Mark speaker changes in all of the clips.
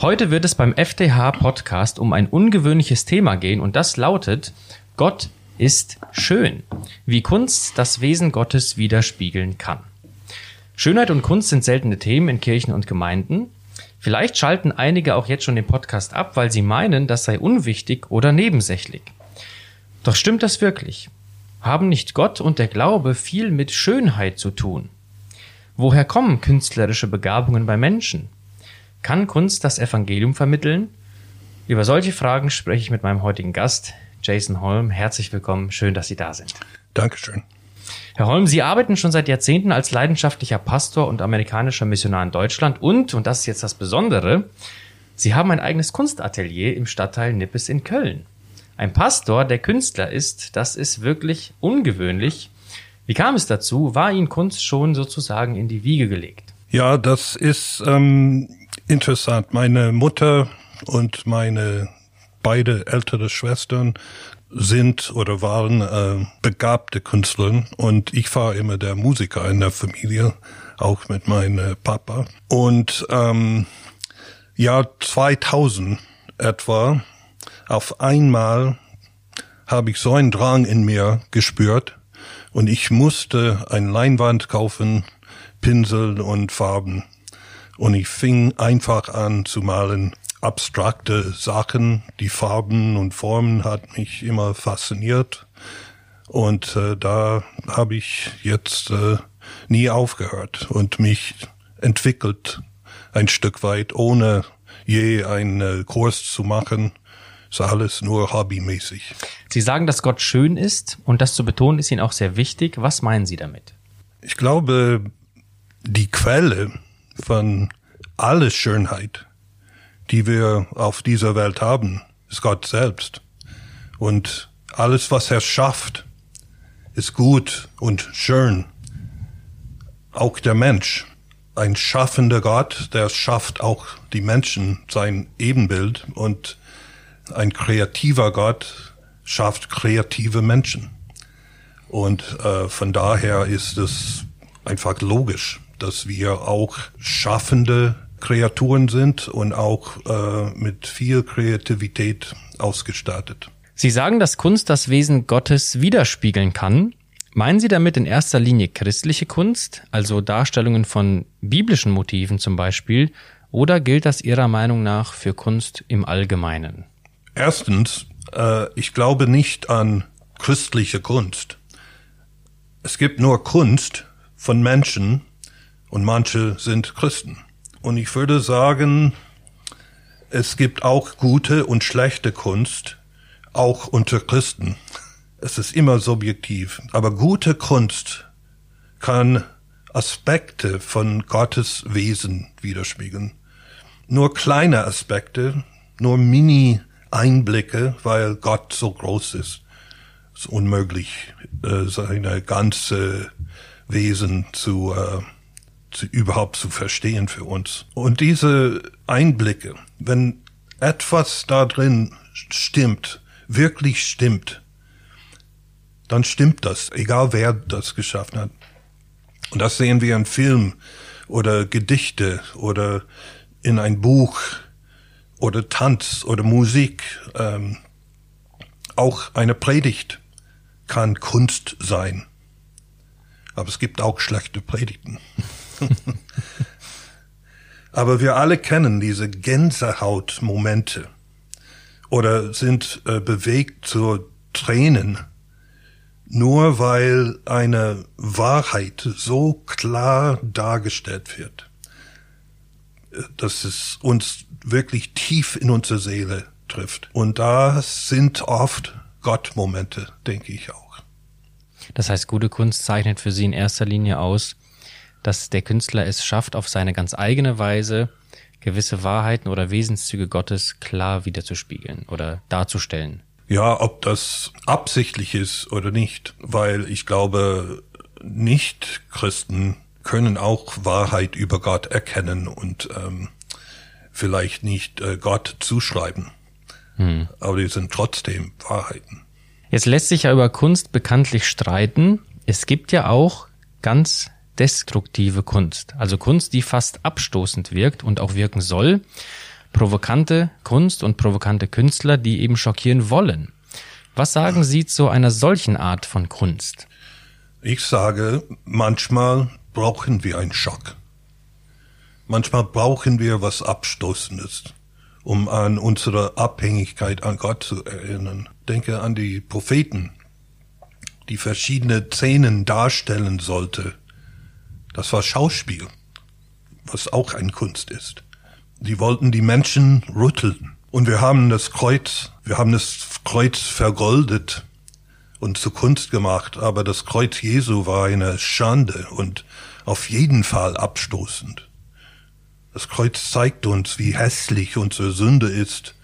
Speaker 1: Heute wird es beim FTH Podcast um ein ungewöhnliches Thema gehen und das lautet Gott ist schön. Wie Kunst das Wesen Gottes widerspiegeln kann. Schönheit und Kunst sind seltene Themen in Kirchen und Gemeinden. Vielleicht schalten einige auch jetzt schon den Podcast ab, weil sie meinen, das sei unwichtig oder nebensächlich. Doch stimmt das wirklich? Haben nicht Gott und der Glaube viel mit Schönheit zu tun? Woher kommen künstlerische Begabungen bei Menschen? Kann Kunst das Evangelium vermitteln? Über solche Fragen spreche ich mit meinem heutigen Gast, Jason Holm. Herzlich willkommen, schön, dass Sie da sind.
Speaker 2: Dankeschön.
Speaker 1: Herr Holm, Sie arbeiten schon seit Jahrzehnten als leidenschaftlicher Pastor und amerikanischer Missionar in Deutschland und, und das ist jetzt das Besondere, Sie haben ein eigenes Kunstatelier im Stadtteil Nippes in Köln. Ein Pastor, der Künstler ist, das ist wirklich ungewöhnlich. Wie kam es dazu? War Ihnen Kunst schon sozusagen in die Wiege gelegt?
Speaker 2: Ja, das ist ähm, interessant. Meine Mutter und meine beide ältere Schwestern sind oder waren äh, begabte Künstler und ich war immer der Musiker in der Familie, auch mit meinem Papa. Und ähm, Jahr 2000 etwa, auf einmal habe ich so einen Drang in mir gespürt und ich musste ein Leinwand kaufen, Pinsel und Farben. Und ich fing einfach an zu malen abstrakte Sachen. Die Farben und Formen hat mich immer fasziniert. Und äh, da habe ich jetzt äh, nie aufgehört und mich entwickelt ein Stück weit, ohne je einen Kurs zu machen. Ist alles nur hobbymäßig.
Speaker 1: Sie sagen, dass Gott schön ist und das zu betonen ist Ihnen auch sehr wichtig. Was meinen Sie damit?
Speaker 2: Ich glaube, die Quelle von alles Schönheit die wir auf dieser Welt haben, ist Gott selbst. Und alles, was er schafft, ist gut und schön. Auch der Mensch, ein schaffender Gott, der schafft auch die Menschen sein Ebenbild und ein kreativer Gott schafft kreative Menschen. Und äh, von daher ist es einfach logisch, dass wir auch schaffende Kreaturen sind und auch äh, mit viel Kreativität ausgestattet.
Speaker 1: Sie sagen, dass Kunst das Wesen Gottes widerspiegeln kann. Meinen Sie damit in erster Linie christliche Kunst, also Darstellungen von biblischen Motiven zum Beispiel, oder gilt das Ihrer Meinung nach für Kunst im Allgemeinen?
Speaker 2: Erstens, äh, ich glaube nicht an christliche Kunst. Es gibt nur Kunst von Menschen und manche sind Christen. Und ich würde sagen, es gibt auch gute und schlechte Kunst, auch unter Christen. Es ist immer subjektiv. Aber gute Kunst kann Aspekte von Gottes Wesen widerspiegeln. Nur kleine Aspekte, nur Mini-Einblicke, weil Gott so groß ist. Es ist unmöglich, äh, seine ganze Wesen zu äh, zu, überhaupt zu verstehen für uns. Und diese Einblicke, wenn etwas da drin stimmt, wirklich stimmt, dann stimmt das, egal wer das geschaffen hat. Und das sehen wir in Film oder Gedichte oder in ein Buch oder Tanz oder Musik. Ähm, auch eine Predigt kann Kunst sein. Aber es gibt auch schlechte Predigten. Aber wir alle kennen diese Gänsehautmomente oder sind äh, bewegt zu Tränen, nur weil eine Wahrheit so klar dargestellt wird, äh, dass es uns wirklich tief in unsere Seele trifft. Und da sind oft Gottmomente, denke ich auch.
Speaker 1: Das heißt, gute Kunst zeichnet für Sie in erster Linie aus, dass der Künstler es schafft, auf seine ganz eigene Weise gewisse Wahrheiten oder Wesenszüge Gottes klar wiederzuspiegeln oder darzustellen.
Speaker 2: Ja, ob das absichtlich ist oder nicht, weil ich glaube, nicht Christen können auch Wahrheit über Gott erkennen und ähm, vielleicht nicht äh, Gott zuschreiben. Hm. Aber die sind trotzdem Wahrheiten.
Speaker 1: Jetzt lässt sich ja über Kunst bekanntlich streiten. Es gibt ja auch ganz destruktive Kunst. Also Kunst, die fast abstoßend wirkt und auch wirken soll. provokante Kunst und provokante Künstler, die eben schockieren wollen. Was sagen Sie zu einer solchen Art von Kunst?
Speaker 2: Ich sage, manchmal brauchen wir einen Schock. Manchmal brauchen wir was Abstoßendes, um an unsere Abhängigkeit an Gott zu erinnern. Denke an die Propheten, die verschiedene Szenen darstellen sollte. Das war Schauspiel, was auch ein Kunst ist. Die wollten die Menschen rütteln. Und wir haben das Kreuz, wir haben das Kreuz vergoldet und zu Kunst gemacht, aber das Kreuz Jesu war eine Schande und auf jeden Fall abstoßend. Das Kreuz zeigt uns, wie hässlich unsere Sünde ist,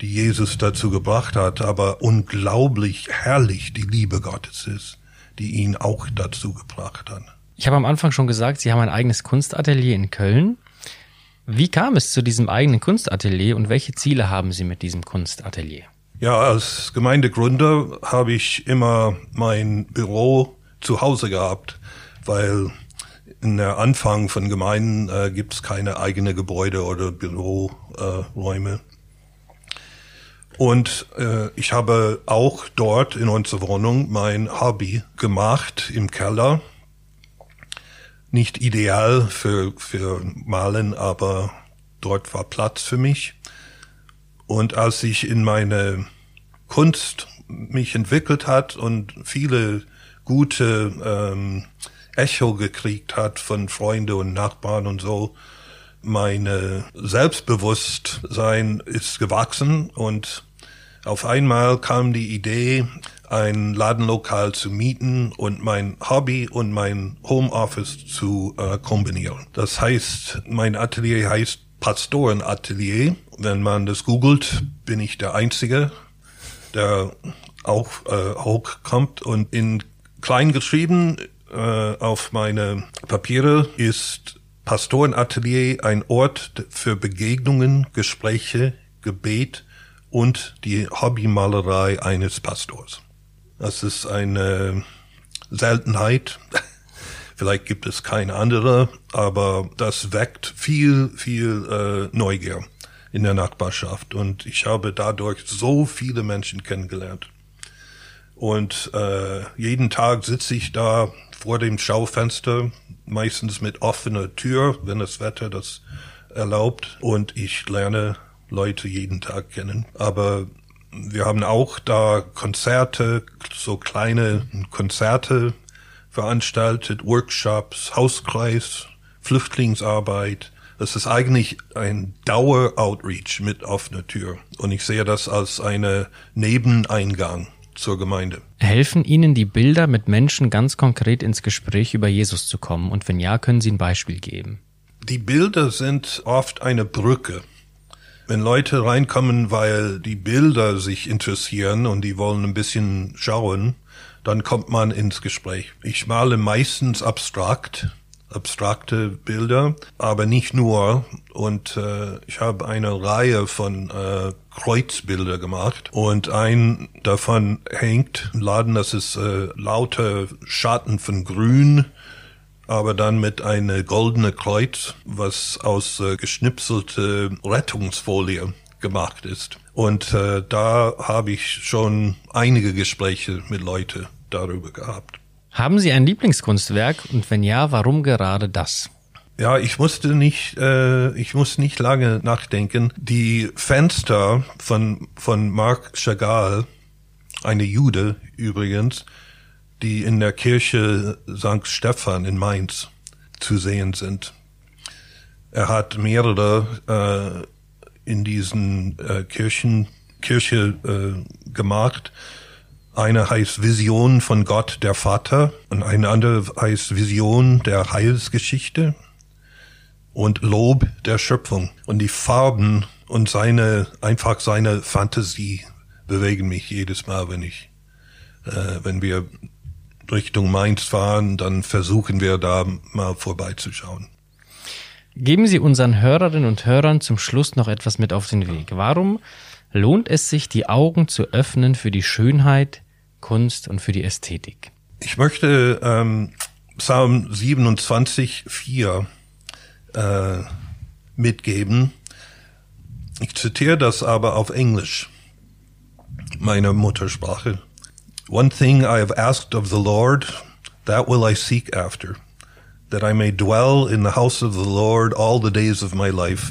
Speaker 2: die Jesus dazu gebracht hat, aber unglaublich herrlich die Liebe Gottes ist, die ihn auch dazu gebracht hat.
Speaker 1: Ich habe am Anfang schon gesagt, Sie haben ein eigenes Kunstatelier in Köln. Wie kam es zu diesem eigenen Kunstatelier und welche Ziele haben Sie mit diesem Kunstatelier?
Speaker 2: Ja, als Gemeindegründer habe ich immer mein Büro zu Hause gehabt, weil in der Anfang von Gemeinden äh, gibt es keine eigene Gebäude oder Büroräume. Und äh, ich habe auch dort in unserer Wohnung mein Hobby gemacht im Keller nicht ideal für, für Malen, aber dort war Platz für mich. Und als ich in meine Kunst mich entwickelt hat und viele gute ähm, Echo gekriegt hat von Freunde und Nachbarn und so, meine Selbstbewusstsein ist gewachsen und auf einmal kam die Idee, ein Ladenlokal zu mieten und mein Hobby und mein Homeoffice zu äh, kombinieren. Das heißt, mein Atelier heißt Pastorenatelier. Wenn man das googelt, bin ich der Einzige, der auch äh, hochkommt. Und in klein geschrieben äh, auf meine Papiere ist Pastorenatelier ein Ort für Begegnungen, Gespräche, Gebet und die Hobbymalerei eines Pastors. Das ist eine Seltenheit. Vielleicht gibt es keine andere, aber das weckt viel, viel äh, Neugier in der Nachbarschaft. Und ich habe dadurch so viele Menschen kennengelernt. Und äh, jeden Tag sitze ich da vor dem Schaufenster, meistens mit offener Tür, wenn das Wetter das erlaubt. Und ich lerne Leute jeden Tag kennen. Aber wir haben auch da Konzerte, so kleine Konzerte veranstaltet, Workshops, Hauskreis, Flüchtlingsarbeit. Das ist eigentlich ein Dauer-Outreach mit offener Tür. Und ich sehe das als eine Nebeneingang zur Gemeinde.
Speaker 1: Helfen Ihnen die Bilder, mit Menschen ganz konkret ins Gespräch über Jesus zu kommen? Und wenn ja, können Sie ein Beispiel geben?
Speaker 2: Die Bilder sind oft eine Brücke wenn Leute reinkommen, weil die Bilder sich interessieren und die wollen ein bisschen schauen, dann kommt man ins Gespräch. Ich male meistens abstrakt, abstrakte Bilder, aber nicht nur. Und äh, ich habe eine Reihe von äh, Kreuzbilder gemacht und ein davon hängt im Laden, das ist äh, lauter Schatten von Grün aber dann mit einer goldene Kreuz, was aus äh, geschnipselte Rettungsfolie gemacht ist. Und äh, da habe ich schon einige Gespräche mit Leuten darüber gehabt.
Speaker 1: Haben Sie ein Lieblingskunstwerk und wenn ja, warum gerade das?
Speaker 2: Ja, ich musste nicht, äh, ich muss nicht lange nachdenken. Die Fenster von von Marc Chagall, eine Jude übrigens, die in der Kirche St. Stephan in Mainz zu sehen sind. Er hat mehrere äh, in diesen äh, Kirchen, Kirche äh, gemacht. Eine heißt Vision von Gott der Vater und eine andere heißt Vision der Heilsgeschichte und Lob der Schöpfung. Und die Farben und seine, einfach seine Fantasie bewegen mich jedes Mal, wenn ich, äh, wenn wir Richtung Mainz fahren, dann versuchen wir da mal vorbeizuschauen.
Speaker 1: Geben Sie unseren Hörerinnen und Hörern zum Schluss noch etwas mit auf den Weg. Warum lohnt es sich, die Augen zu öffnen für die Schönheit, Kunst und für die Ästhetik?
Speaker 2: Ich möchte ähm, Psalm 27, 4 äh, mitgeben. Ich zitiere das aber auf Englisch, meine Muttersprache. One thing I have asked of the Lord, that will I seek after, that I may dwell in the house of the Lord all the days of my life,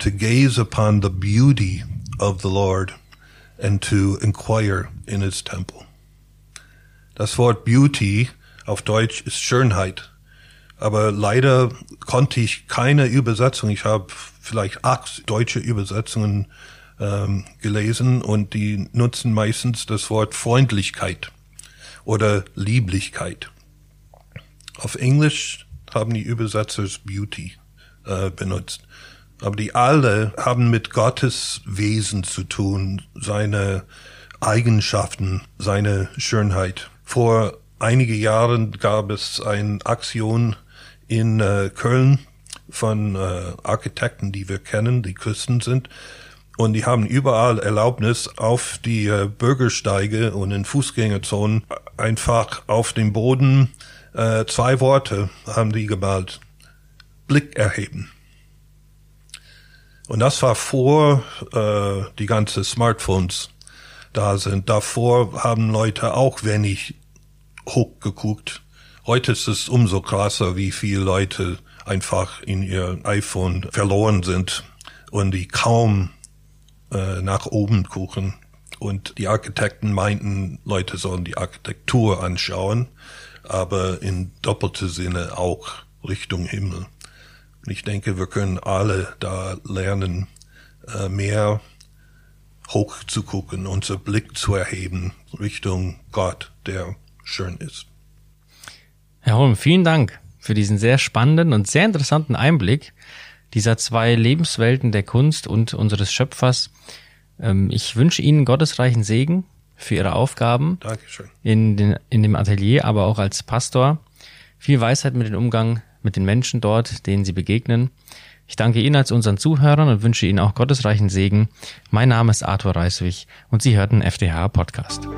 Speaker 2: to gaze upon the beauty of the Lord and to inquire in his temple. Das Wort Beauty auf Deutsch ist Schönheit. Aber leider konnte ich keine Übersetzung. Ich habe vielleicht acht deutsche Übersetzungen ähm, gelesen und die nutzen meistens das Wort Freundlichkeit oder Lieblichkeit. Auf Englisch haben die Übersetzers Beauty äh, benutzt. Aber die alle haben mit Gottes Wesen zu tun, seine Eigenschaften, seine Schönheit. Vor einige Jahren gab es eine Aktion in äh, Köln von äh, Architekten, die wir kennen, die Christen sind. Und die haben überall Erlaubnis auf die äh, Bürgersteige und in Fußgängerzonen einfach auf dem Boden äh, zwei Worte haben die gemalt. Blick erheben. Und das war vor äh, die ganze Smartphones da sind. Davor haben Leute auch wenig hochgeguckt. Heute ist es umso krasser, wie viele Leute einfach in ihr iPhone verloren sind und die kaum äh, nach oben gucken. Und die Architekten meinten, Leute sollen die Architektur anschauen, aber in doppelter Sinne auch Richtung Himmel. Und ich denke, wir können alle da lernen, äh, mehr hoch zu gucken, unser Blick zu erheben Richtung Gott, der schön ist.
Speaker 1: Herr Holm, vielen Dank für diesen sehr spannenden und sehr interessanten Einblick dieser zwei Lebenswelten der Kunst und unseres Schöpfers. Ähm, ich wünsche Ihnen gottesreichen Segen für Ihre Aufgaben
Speaker 2: Dankeschön.
Speaker 1: in, den, in dem Atelier, aber auch als Pastor. Viel Weisheit mit dem Umgang mit den Menschen dort, denen Sie begegnen. Ich danke Ihnen als unseren Zuhörern und wünsche Ihnen auch gottesreichen Segen. Mein Name ist Arthur Reiswig und Sie hörten FDH Podcast.